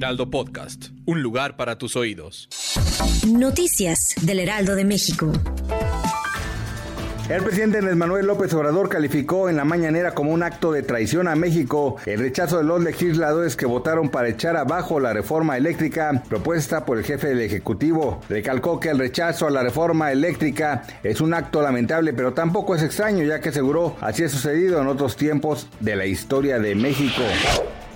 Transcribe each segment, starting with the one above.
Heraldo Podcast, un lugar para tus oídos. Noticias del Heraldo de México. El presidente Andrés Manuel López Obrador calificó en la mañanera como un acto de traición a México el rechazo de los legisladores que votaron para echar abajo la reforma eléctrica propuesta por el jefe del Ejecutivo. Recalcó que el rechazo a la reforma eléctrica es un acto lamentable, pero tampoco es extraño, ya que aseguró así ha sucedido en otros tiempos de la historia de México.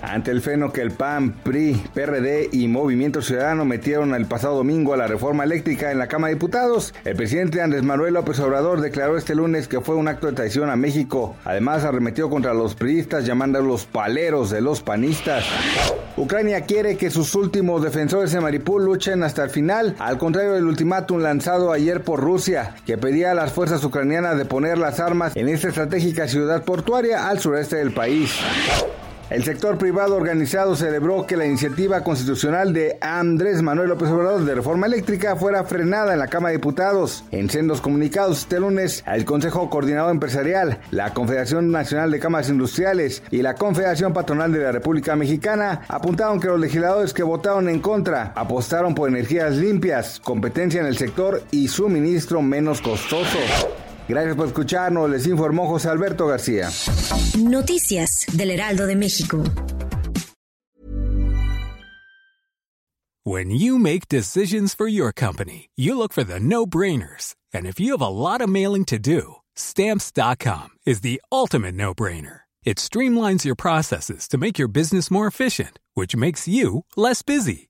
Ante el feno que el PAN, PRI, PRD y Movimiento Ciudadano metieron el pasado domingo a la reforma eléctrica en la Cámara de Diputados, el presidente Andrés Manuel López Obrador declaró este lunes que fue un acto de traición a México. Además, arremetió contra los priistas llamándolos paleros de los panistas. Ucrania quiere que sus últimos defensores de Maripul luchen hasta el final, al contrario del ultimátum lanzado ayer por Rusia, que pedía a las fuerzas ucranianas de poner las armas en esta estratégica ciudad portuaria al sureste del país. El sector privado organizado celebró que la iniciativa constitucional de Andrés Manuel López Obrador de reforma eléctrica fuera frenada en la Cámara de Diputados. En sendos comunicados este lunes, el Consejo Coordinador Empresarial, la Confederación Nacional de Cámaras Industriales y la Confederación Patronal de la República Mexicana apuntaron que los legisladores que votaron en contra apostaron por energías limpias, competencia en el sector y suministro menos costoso. Gracias por escucharnos, les informó José Alberto García. Noticias del Heraldo de México. When you make decisions for your company, you look for the no-brainers. And if you have a lot of mailing to do, stamps.com is the ultimate no-brainer. It streamlines your processes to make your business more efficient, which makes you less busy.